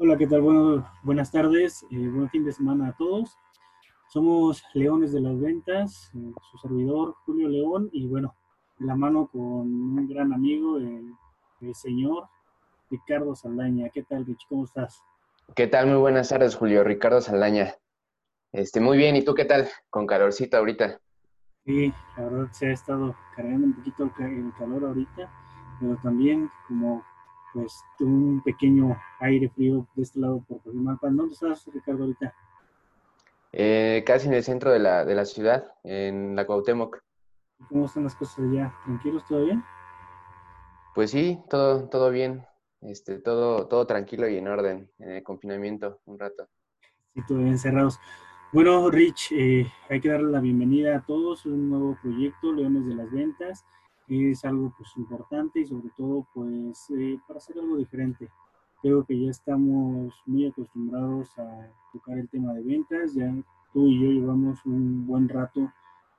Hola, ¿qué tal? Bueno, buenas tardes, eh, buen fin de semana a todos. Somos Leones de las Ventas, eh, su servidor Julio León y bueno, de la mano con un gran amigo, el, señor Ricardo Saldaña. ¿Qué tal, Rich? ¿Cómo estás? ¿Qué tal? Muy buenas tardes, Julio. Ricardo Saldaña. Este, muy bien, ¿y tú qué tal? Con calorcito ahorita. Sí, la verdad se ha estado cargando un poquito el calor ahorita, pero también como pues un pequeño aire frío de este lado por Cojimalpa. ¿Dónde estás, Ricardo, ahorita? Eh, casi en el centro de la, de la ciudad, en la Cuauhtémoc. ¿Cómo están las cosas allá? ¿Tranquilos todavía? Pues sí, todo, todo bien, este, todo, todo tranquilo y en orden, en el confinamiento un rato. Sí, todavía encerrados. Bueno, Rich, eh, hay que darle la bienvenida a todos, un nuevo proyecto, Leones de las Ventas es algo pues importante y sobre todo pues eh, para hacer algo diferente. Creo que ya estamos muy acostumbrados a tocar el tema de ventas, ya tú y yo llevamos un buen rato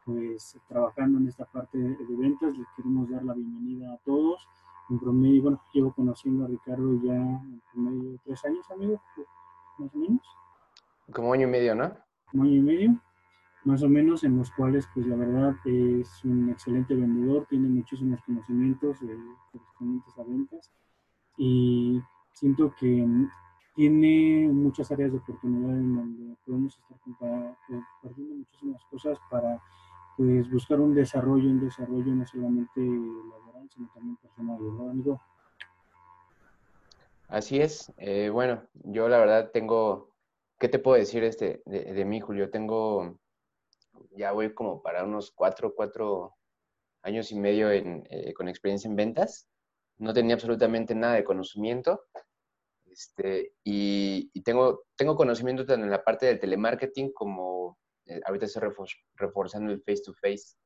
pues trabajando en esta parte de, ventas, les queremos dar la bienvenida a todos. En promedio, bueno, llevo conociendo a Ricardo ya en promedio tres años, amigo, más o menos. Como año y medio, ¿no? Como año y medio más o menos, en los cuales, pues la verdad, es un excelente vendedor, tiene muchísimos conocimientos eh, correspondientes a ventas y siento que tiene muchas áreas de oportunidad en donde podemos estar compartiendo muchísimas cosas para pues buscar un desarrollo, un desarrollo no solamente laboral, sino también personal, ¿verdad, amigo? Así es. Eh, bueno, yo la verdad tengo, ¿qué te puedo decir este de, de mí, Julio? Tengo ya voy como para unos cuatro, cuatro años y medio eh, con experiencia en ventas. No tenía absolutamente nada de conocimiento. Este, y, tengo, tengo conocimiento tanto en la parte del telemarketing como eh, ahorita estoy reforzando el face-to-face.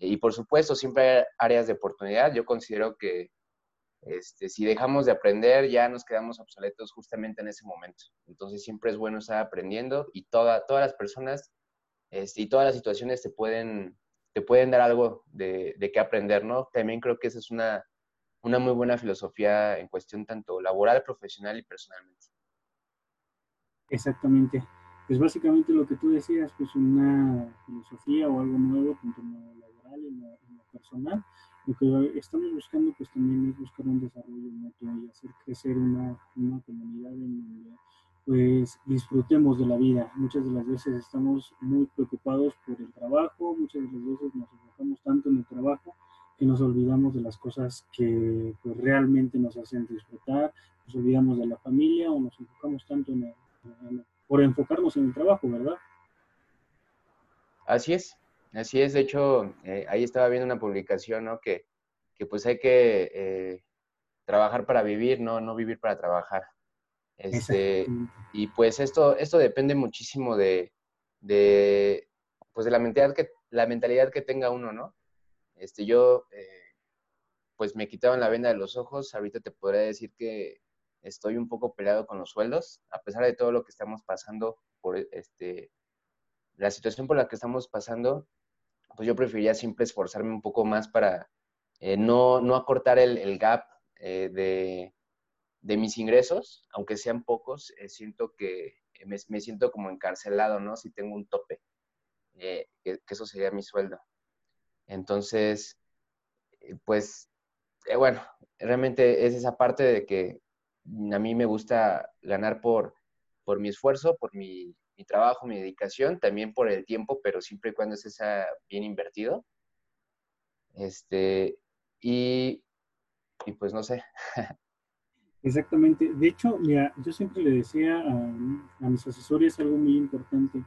y por supuesto, siempre hay áreas de oportunidad. Yo considero que este, si dejamos de aprender, ya nos quedamos obsoletos justamente en ese momento. Entonces, siempre es bueno estar aprendiendo y toda, todas las personas este, y todas las situaciones te pueden, te pueden dar algo de, de qué aprender, ¿no? También creo que esa es una, una muy buena filosofía en cuestión tanto laboral, profesional y personalmente. Exactamente. Pues básicamente lo que tú decías, pues una filosofía o algo nuevo, tanto en lo laboral y en lo, personal. Lo que estamos buscando, pues también es buscar un desarrollo mutuo y hacer crecer una, una comunidad en donde pues disfrutemos de la vida. Muchas de las veces estamos muy preocupados por el trabajo, muchas de las veces nos enfocamos tanto en el trabajo que nos olvidamos de las cosas que pues, realmente nos hacen disfrutar, nos olvidamos de la familia o nos enfocamos tanto en, por enfocarnos en el trabajo, ¿verdad? Así es, así es. De hecho, eh, ahí estaba viendo una publicación, ¿no? Que, que pues hay que eh, trabajar para vivir, no, no vivir para trabajar. Este, y pues esto, esto depende muchísimo de, pues de la mentalidad que, la mentalidad que tenga uno, ¿no? Este, yo, eh, pues me quitaron la venda de los ojos. Ahorita te podría decir que estoy un poco peleado con los sueldos, a pesar de todo lo que estamos pasando por este, la situación por la que estamos pasando, pues yo preferiría siempre esforzarme un poco más para eh, no, no acortar el, el gap eh, de, de mis ingresos, aunque sean pocos, eh, siento que me, siento como encarcelado, ¿no? Si tengo un tope, eh, que, eso sería mi sueldo. Entonces, eh, pues, bueno, realmente es esa parte de que a mí me gusta ganar por, por mi esfuerzo, por mi, mi trabajo, mi dedicación, también por el tiempo, pero siempre y cuando es bien invertido. Este, y, y pues no sé. Exactamente. De hecho, mira, yo siempre le decía a, mis asesores algo muy importante.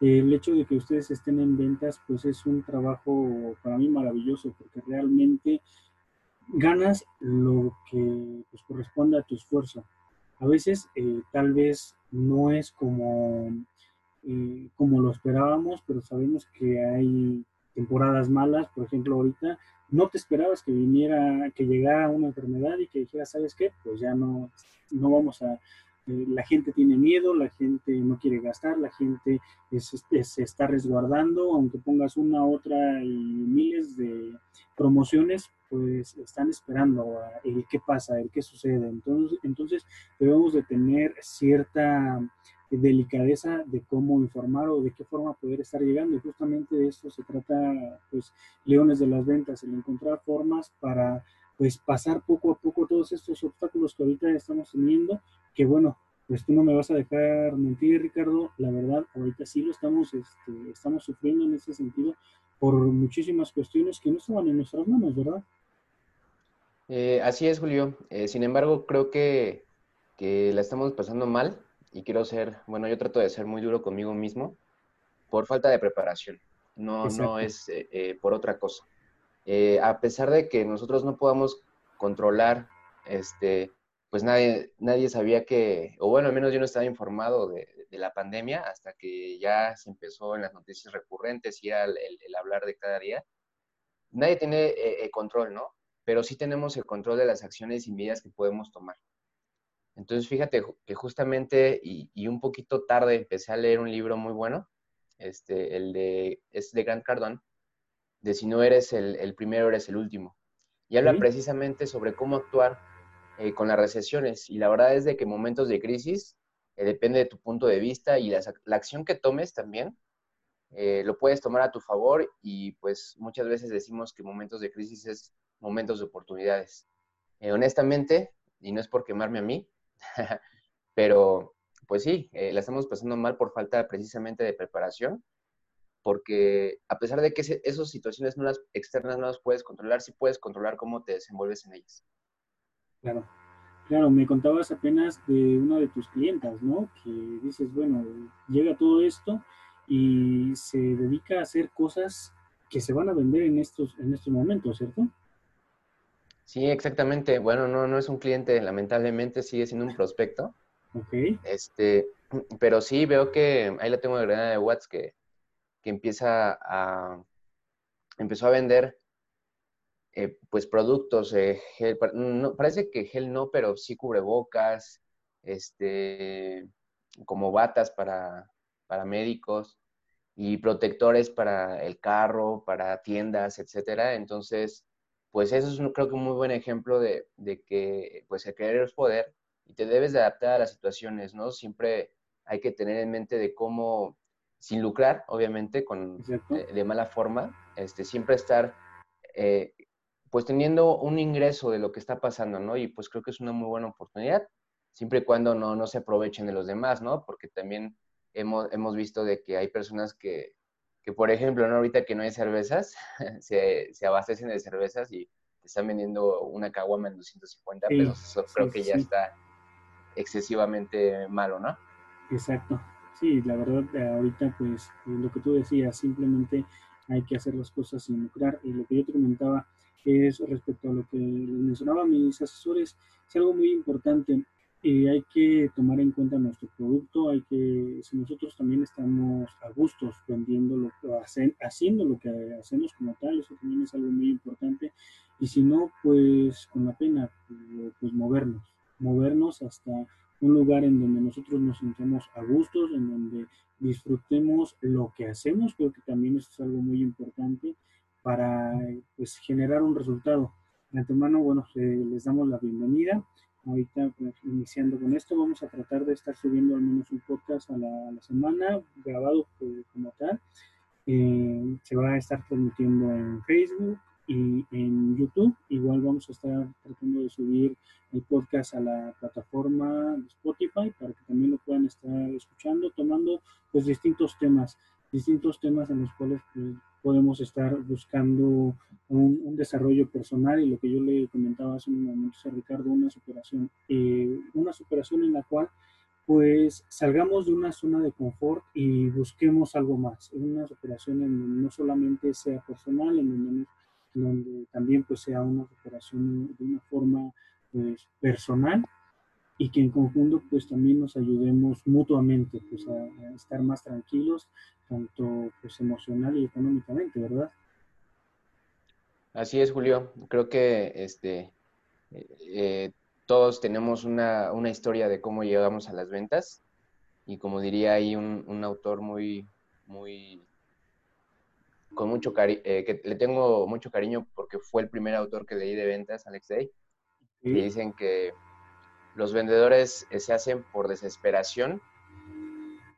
El hecho de que ustedes estén en ventas, pues es un trabajo para mí maravilloso, porque realmente ganas lo que pues, corresponde a tu esfuerzo. A veces eh, tal vez no es como, eh, como lo esperábamos, pero sabemos que hay temporadas malas, por ejemplo ahorita, no te esperabas que viniera, que llegara una enfermedad y que dijera, ¿sabes qué? Pues ya no, no vamos a, eh, la gente tiene miedo, la gente no quiere gastar, la gente se está resguardando, aunque pongas una, otra y miles de promociones, pues están esperando el qué pasa, el qué sucede. Entonces, entonces debemos de tener cierta delicadeza de cómo informar o de qué forma poder estar llegando. Y justamente de esto se trata, pues, Leones de las Ventas, el encontrar formas para, pues, pasar poco a poco todos estos obstáculos que ahorita estamos teniendo, que bueno, pues tú no me vas a dejar mentir, Ricardo, la verdad, ahorita sí lo estamos, este, estamos sufriendo en ese sentido por muchísimas cuestiones que no estaban en nuestras manos, ¿verdad? Eh, así es, Julio. Eh, sin embargo, creo que, que la estamos pasando mal y quiero ser, bueno, yo trato de ser muy duro conmigo mismo por falta de preparación, no, no es eh, eh, por otra cosa. Eh, a pesar de que nosotros no podamos controlar, este, pues nadie, nadie sabía que, o bueno, al menos yo no estaba informado de, la pandemia hasta que ya se empezó en las noticias recurrentes y era el, el, hablar de cada día. Nadie tiene control, ¿no? Pero sí tenemos el control de las acciones y medidas que podemos tomar. Entonces, fíjate que justamente y, un poquito tarde empecé a leer un libro muy bueno, este, el de, es de Grant Cardone, de si no eres el, primero, eres el último. Y habla precisamente sobre cómo actuar eh, con las recesiones. Y la verdad es de que momentos de crisis, eh, depende de tu punto de vista y la, acción que tomes también, eh, lo puedes tomar a tu favor y pues muchas veces decimos que momentos de crisis es momentos de oportunidades. honestamente, y no es por quemarme a mí, Pero, pues sí, eh, la estamos pasando mal por falta precisamente de preparación, porque a pesar de que esas situaciones no las externas no las puedes controlar, sí puedes controlar cómo te desenvuelves en ellas. Claro, claro, me contabas apenas de una de tus clientas, ¿no? Que dices, bueno, llega todo esto y se dedica a hacer cosas que se van a vender en estos, en estos momentos, ¿cierto? Sí, exactamente. Bueno, no, no es un cliente, lamentablemente sigue siendo un prospecto. Ok. Este, pero sí veo que ahí la tengo agregada de WhatsApp que, que empieza a empezó a vender eh, pues productos, eh, gel, no, parece que gel no, pero sí cubrebocas, este, como batas para, para médicos y protectores para el carro, para tiendas, etcétera. Entonces, pues eso es creo que un muy buen ejemplo de, que pues el querer es poder y te debes de adaptar a las situaciones, ¿no? Siempre hay que tener en mente de cómo, sin lucrar, obviamente, con, eh, de, mala forma, este, siempre estar, eh, pues teniendo un ingreso de lo que está pasando, ¿no? Y pues creo que es una muy buena oportunidad, siempre y cuando no, no se aprovechen de los demás, ¿no? Porque también hemos, hemos visto de que hay personas que, que por ejemplo, ¿no? ahorita que no hay cervezas, se, se, abastecen de cervezas y te están vendiendo una caguama en 250 pesos. Eso creo que ya está excesivamente malo, ¿no? Exacto. Sí, la verdad, ahorita pues lo que tú decías, simplemente hay que hacer las cosas sin lucrar. Y lo que yo te comentaba es respecto a lo que mencionaban mis asesores, es algo muy importante hay que tomar en cuenta nuestro producto, hay que, si nosotros también estamos a gustos vendiendo lo que haciendo lo que hacemos como tal, eso también es algo muy importante, y si no, pues con la pena, pues movernos, movernos hasta un lugar en donde nosotros nos sintamos a gustos, en donde disfrutemos lo que hacemos, creo que también eso es algo muy importante para pues generar un resultado. De antemano, bueno, les damos la bienvenida ahorita pues, iniciando con esto, vamos a tratar de estar subiendo al menos un podcast a la, semana, grabado pues, como tal. Eh, se va a estar transmitiendo en Facebook y en YouTube. Igual vamos a estar tratando de subir el podcast a la plataforma de Spotify para que también lo puedan estar escuchando, tomando pues distintos temas, distintos temas en los cuales pues, podemos estar buscando un, desarrollo personal y lo que yo le comentaba hace un momento a Ricardo, una superación, eh, una superación en la cual pues salgamos de una zona de confort y busquemos algo más, una superación en donde no solamente sea personal, en donde donde también pues sea una operación de una forma pues personal y que en conjunto pues también nos ayudemos mutuamente pues a, estar más tranquilos tanto pues emocional y económicamente, ¿verdad? Así es, Julio. Creo que este eh, todos tenemos una, una, historia de cómo llegamos a las ventas y como diría ahí un, un autor muy, muy con mucho cariño, eh, que le tengo mucho cariño porque fue el primer autor que leí de ventas, Alex Day. Y dicen que los vendedores eh, se hacen por desesperación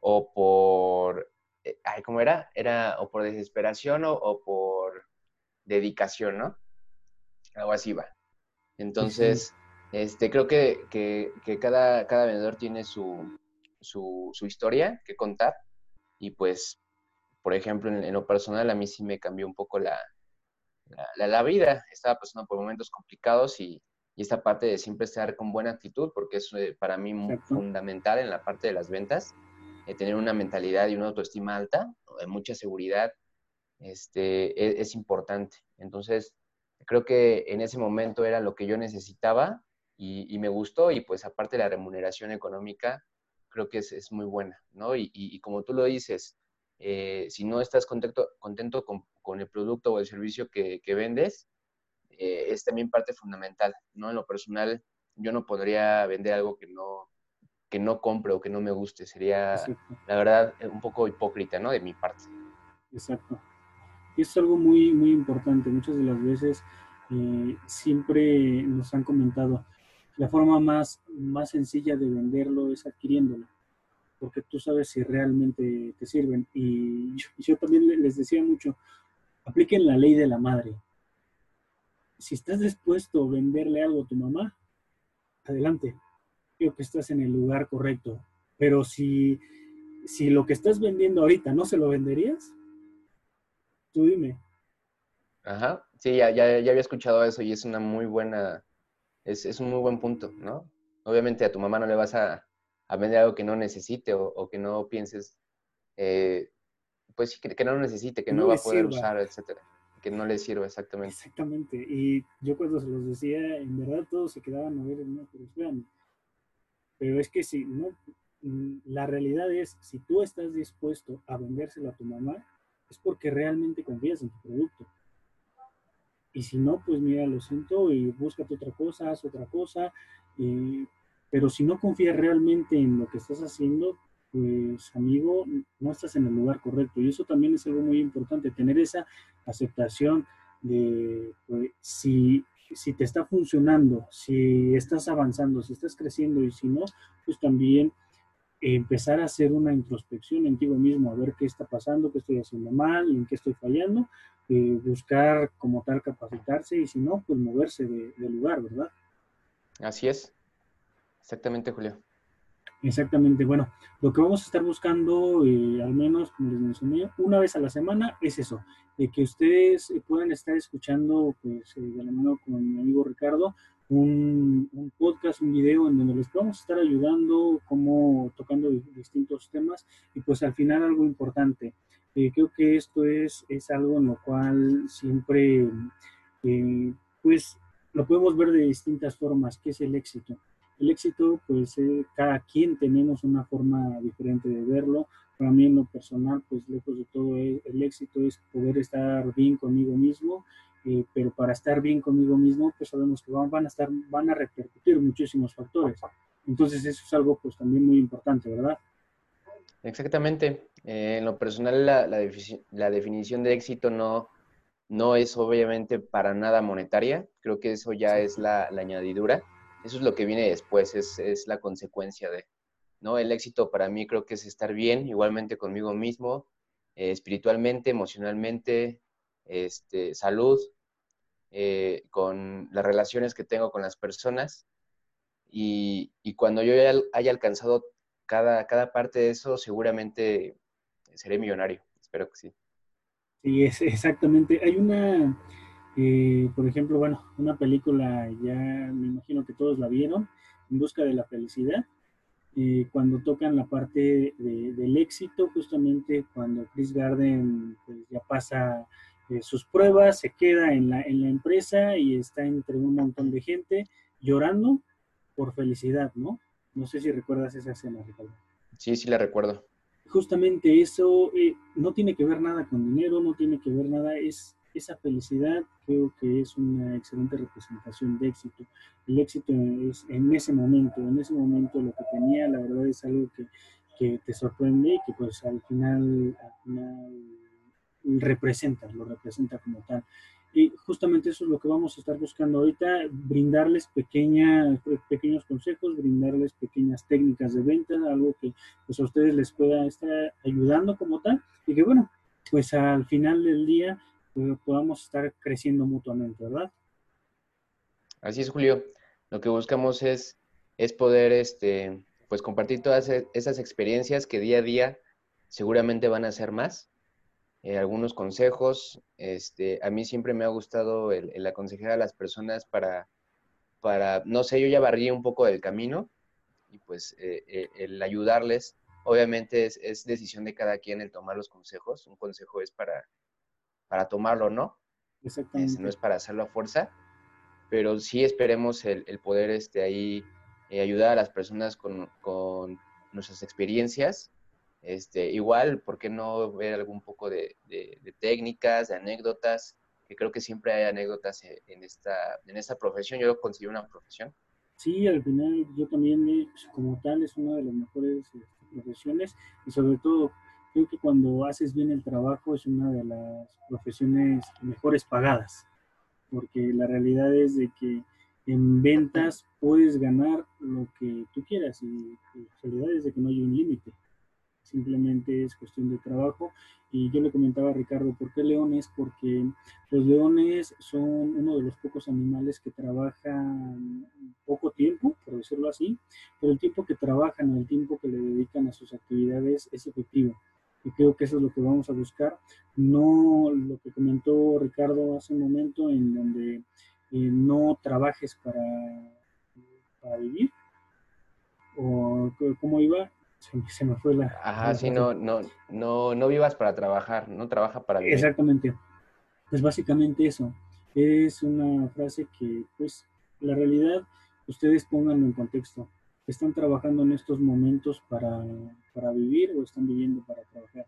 o por, eh, ay, ¿cómo era? Era o por desesperación o, por dedicación, ¿no? Algo así va. Entonces, este, creo que, que, cada, cada vendedor tiene su, su, su historia que contar y pues por ejemplo, en, lo personal, a mí sí me cambió un poco la, la, vida. Estaba pasando por momentos complicados y, y, esta parte de siempre estar con buena actitud, porque es eh, para mí muy fundamental en la parte de las ventas, eh, tener una mentalidad y una autoestima alta, mucha seguridad, este, e, es, importante. Entonces, creo que en ese momento era lo que yo necesitaba y, y me gustó y pues aparte la remuneración económica, creo que es, es muy buena, ¿no? Y, y, como tú lo dices, eh, si no estás contento, contento con, el producto o el servicio que, vendes, eh, es también parte fundamental, ¿no? En lo personal, yo no podría vender algo que no, que no compre o que no me guste. Sería, la verdad, un poco hipócrita, ¿no? De mi parte. Exacto. Es algo muy, muy importante. Muchas de las veces eh, siempre nos han comentado, la forma más, más sencilla de venderlo es adquiriéndolo porque tú sabes si realmente te sirven. Y yo, también les decía mucho, apliquen la ley de la madre. Si estás dispuesto a venderle algo a tu mamá, adelante. Creo que estás en el lugar correcto. Pero si, si lo que estás vendiendo ahorita no se lo venderías, tú dime. Ajá, sí, ya, ya, ya había escuchado eso y es una muy buena, es, es un muy buen punto, ¿no? Obviamente a tu mamá no le vas a, a vender algo que no necesite o, que no pienses, eh, pues que, que, no lo necesite, que no, va a poder usar, etcétera. Que no le sirva exactamente. Exactamente. Y yo cuando se los decía, en verdad todos se quedaban a ver, no, pero espérame. Pero es que si no, mm, la realidad es, si tú estás dispuesto a vendérselo a tu mamá, es porque realmente confías en tu producto. Y si no, pues mira, lo siento y búscate otra cosa, haz otra cosa. Y pero si no confías realmente en lo que estás haciendo, pues amigo, no estás en el lugar correcto. Y eso también es algo muy importante, tener esa aceptación de pues, si, si te está funcionando, si estás avanzando, si estás creciendo y si no, pues también empezar a hacer una introspección en ti mismo, a ver qué está pasando, qué estoy haciendo mal, en qué estoy fallando, eh, buscar como tal capacitarse y si no, pues moverse de, de lugar, ¿verdad? Así es. Exactamente, Julio. Exactamente, bueno, lo que vamos a estar buscando, eh, al menos como les mencioné, una vez a la semana, es eso, de que ustedes eh, puedan estar escuchando, pues, eh, de la mano con mi amigo Ricardo, un, podcast, un video en donde les podamos estar ayudando, como tocando distintos temas, y pues al final algo importante. creo que esto es, es algo en lo cual siempre, pues, lo podemos ver de distintas formas, que es el éxito el éxito, pues eh, cada quien tenemos una forma diferente de verlo. Para mí en lo personal, pues lejos de todo, eh, el éxito es poder estar bien conmigo mismo, eh, pero para estar bien conmigo mismo, pues sabemos que van, a estar, van a repercutir muchísimos factores. Entonces eso es algo pues también muy importante, ¿verdad? Exactamente. en lo personal, la, la, definición de éxito no, no es obviamente para nada monetaria. Creo que eso ya es la, la añadidura eso es lo que viene después, es, la consecuencia de, ¿no? El éxito para mí creo que es estar bien, igualmente conmigo mismo, eh, espiritualmente, emocionalmente, este, salud, eh, con las relaciones que tengo con las personas. Y, cuando yo haya, alcanzado cada, cada parte de eso, seguramente seré millonario. Espero que sí. Sí, es exactamente. Hay una, por ejemplo, bueno, una película, ya me imagino que todos la vieron, En Busca de la Felicidad, cuando tocan la parte del éxito, justamente cuando Chris Garden pues, ya pasa eh, sus pruebas, se queda en la, en la empresa y está entre un montón de gente llorando por felicidad, ¿no? No sé si recuerdas esa escena, Ricardo. Sí, sí la recuerdo. Justamente eso eh, no tiene que ver nada con dinero, no tiene que ver nada, es esa felicidad creo que es una excelente representación de éxito. El éxito es en ese momento, en ese momento lo que tenía, la verdad es algo que, que te sorprende y que pues al final, al final representa, lo representa como tal. Y justamente eso es lo que vamos a estar buscando ahorita, brindarles pequeñas, pequeños consejos, brindarles pequeñas técnicas de venta, algo que pues a ustedes les pueda estar ayudando como tal y que bueno, pues al final del día podamos estar creciendo mutuamente, ¿verdad? Así es, Julio. Lo que buscamos es, es poder este, pues compartir todas e, esas experiencias que día a día seguramente van a ser más eh, algunos consejos. Este, a mí siempre me ha gustado el, aconsejar a las personas para, para, no sé, yo ya barrí un poco del camino y pues eh, eh, el ayudarles, obviamente es, decisión de cada quien el tomar los consejos. Un consejo es para, para tomarlo, ¿no? Exactamente. no es para hacerlo a fuerza, pero sí esperemos el, poder este, ahí ayudar a las personas con, con nuestras experiencias este, igual, ¿por qué no ver algún poco de, técnicas, de anécdotas? Que creo que siempre hay anécdotas e, en esta, en esta profesión. Yo lo considero una profesión. Sí, al final yo también, eh, pues, como tal, es una de las mejores este, profesiones y sobre todo creo que cuando haces bien el trabajo es una de las profesiones mejores pagadas, porque la realidad es de que en ventas puedes ganar lo que tú quieras y la realidad es de que no hay un límite simplemente es cuestión de trabajo. Y yo le comentaba a Ricardo, ¿por qué leones? Porque los leones son uno de los pocos animales que trabajan poco tiempo, por decirlo así, pero el tiempo que trabajan, el tiempo que le dedican a sus actividades es efectivo. Y creo que eso es lo que vamos a buscar, no lo que comentó Ricardo hace un momento, en donde eh, no trabajes para, para vivir, o cómo iba, se, me fue la... Ajá, sí, no, no, no, no vivas para trabajar, no trabaja para vivir. Exactamente. Pues básicamente eso. Es una frase que, pues, la realidad, ustedes pónganlo en contexto. ¿Están trabajando en estos momentos para, para vivir o están viviendo para trabajar?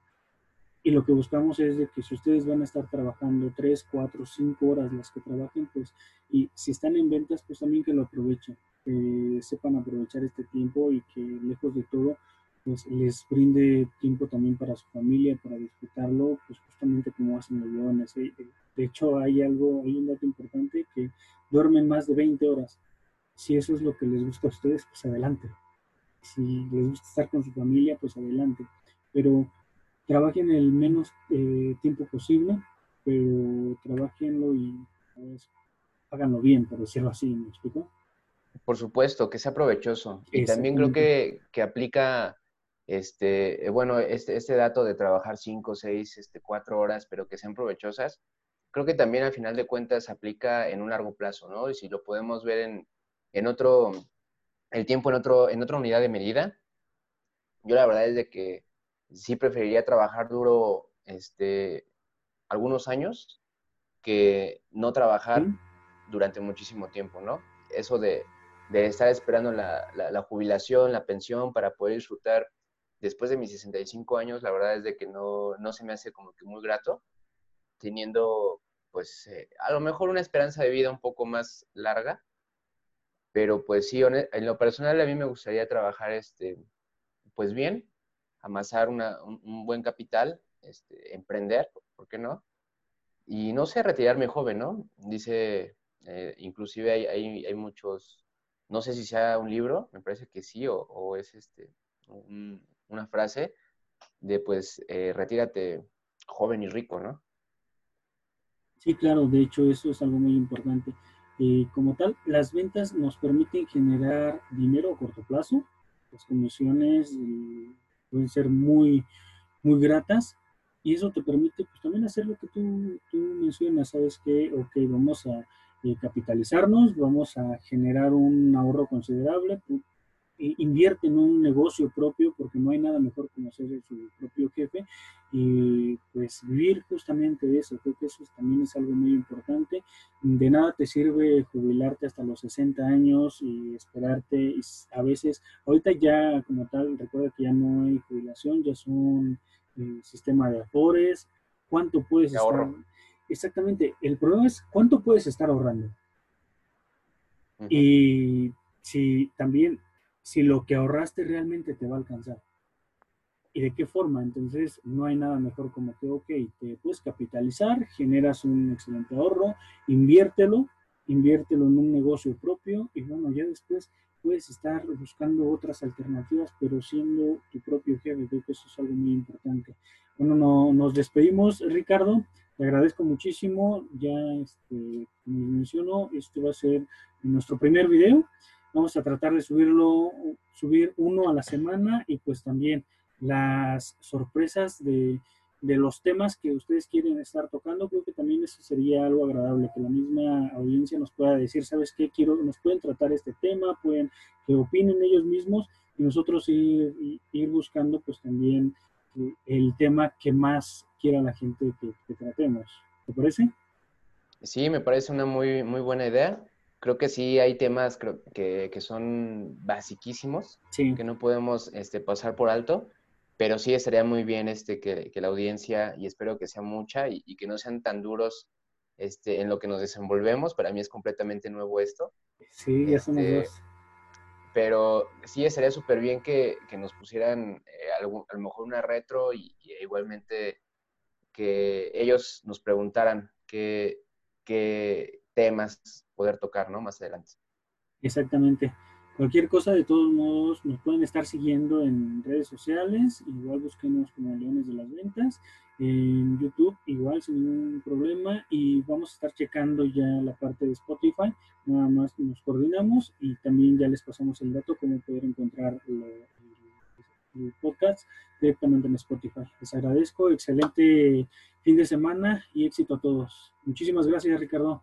Y lo que buscamos es de que si ustedes van a estar trabajando tres, cuatro, cinco horas las que trabajen, pues, y si están en ventas, pues también que lo aprovechen, que sepan aprovechar este tiempo y que lejos de todo, pues les brinde tiempo también para su familia, para disfrutarlo, pues justamente como hacen los leones. ¿eh? De hecho, hay algo, hay un dato importante que duermen más de 20 horas. Si eso es lo que les gusta a ustedes, pues adelante. Si les gusta estar con su familia, pues adelante. Pero trabajen el menos eh, tiempo posible, pero trabajenlo y pues, háganlo bien, por decirlo así, ¿me explico? Por supuesto, que sea provechoso. Y también creo que, que aplica este, eh, bueno, este, este dato de trabajar cinco, seis, este, cuatro horas, pero que sean provechosas, creo que también al final de cuentas aplica en un largo plazo, ¿no? Y si lo podemos ver en, en otro, el tiempo en, otro, en otra unidad de medida, yo la verdad es de que sí preferiría trabajar duro este, algunos años que no trabajar durante muchísimo tiempo, ¿no? Eso de, de estar esperando la, la, jubilación, la pensión para poder disfrutar después de mis 65 años, la verdad es de que no, no se me hace como que muy grato, teniendo pues eh, a lo mejor una esperanza de vida un poco más larga, pero pues sí, en lo personal a mí me gustaría trabajar este, pues bien, amasar una, un, buen capital, este, emprender, ¿por qué no? Y no sé, retirarme joven, ¿no? Dice, eh, inclusive hay, hay, hay, muchos, no sé si sea un libro, me parece que sí, o, es este, un, una frase de pues eh, retírate joven y rico, ¿no? Sí, claro, de hecho eso es algo muy importante. Eh, como tal, las ventas nos permiten generar dinero a corto plazo. Las comisiones eh, pueden ser muy, muy gratas y eso te permite pues, también hacer lo que tú, tú mencionas, ¿sabes qué? Ok, vamos a capitalizarnos, vamos a generar un ahorro considerable, invierte en un negocio propio, porque no hay nada mejor que ser su propio jefe, y pues vivir justamente de eso. Creo que eso también es algo muy importante. De nada te sirve jubilarte hasta los 60 años y esperarte. Y a veces, ahorita ya como tal, recuerda que ya no hay jubilación, ya son eh, sistema de afores. ¿Cuánto puedes estar? Exactamente. El problema es cuánto puedes estar ahorrando. Y si también, si lo que ahorraste realmente te va a alcanzar. ¿Y de qué forma? Entonces, no hay nada mejor como que, ok, te puedes capitalizar, generas un excelente ahorro, inviértelo, inviértelo en un negocio propio y bueno, ya después puedes estar buscando otras alternativas, pero siendo tu propio jefe. Creo que eso es algo muy importante. Bueno, no, nos despedimos, Ricardo. Te agradezco muchísimo. Ya, este, como menciono, este va a ser nuestro primer video. Vamos a tratar de subirlo, subir uno a la semana y pues también las sorpresas de, de los temas que ustedes quieren estar tocando, creo que también eso sería algo agradable, que la misma audiencia nos pueda decir, ¿sabes qué? Quiero, nos pueden tratar este tema, pueden que opinen ellos mismos y nosotros ir, ir buscando pues también el tema que más quiera la gente que, tratemos. ¿Te parece? Sí, me parece una muy, muy buena idea. Creo que sí hay temas que, que son basiquísimos, que no podemos este, pasar por alto pero sí estaría muy bien este, que, la audiencia, y espero que sea mucha, y, que no sean tan duros este, en lo que nos desenvolvemos. Para mí es completamente nuevo esto. Sí, ya somos este, dos. Pero sí estaría súper bien que, nos pusieran eh, a lo mejor una retro y, igualmente que ellos nos preguntaran qué, qué temas poder tocar, ¿no? Más adelante. Exactamente. Cualquier cosa, de todos modos, nos pueden estar siguiendo en redes sociales, igual busquenos como Leones de las Ventas, en YouTube, igual sin ningún problema, y vamos a estar checando ya la parte de Spotify, nada más nos coordinamos y también ya les pasamos el dato cómo poder encontrar el, podcast directamente en Spotify. Les agradezco, excelente fin de semana y éxito a todos. Muchísimas gracias, Ricardo.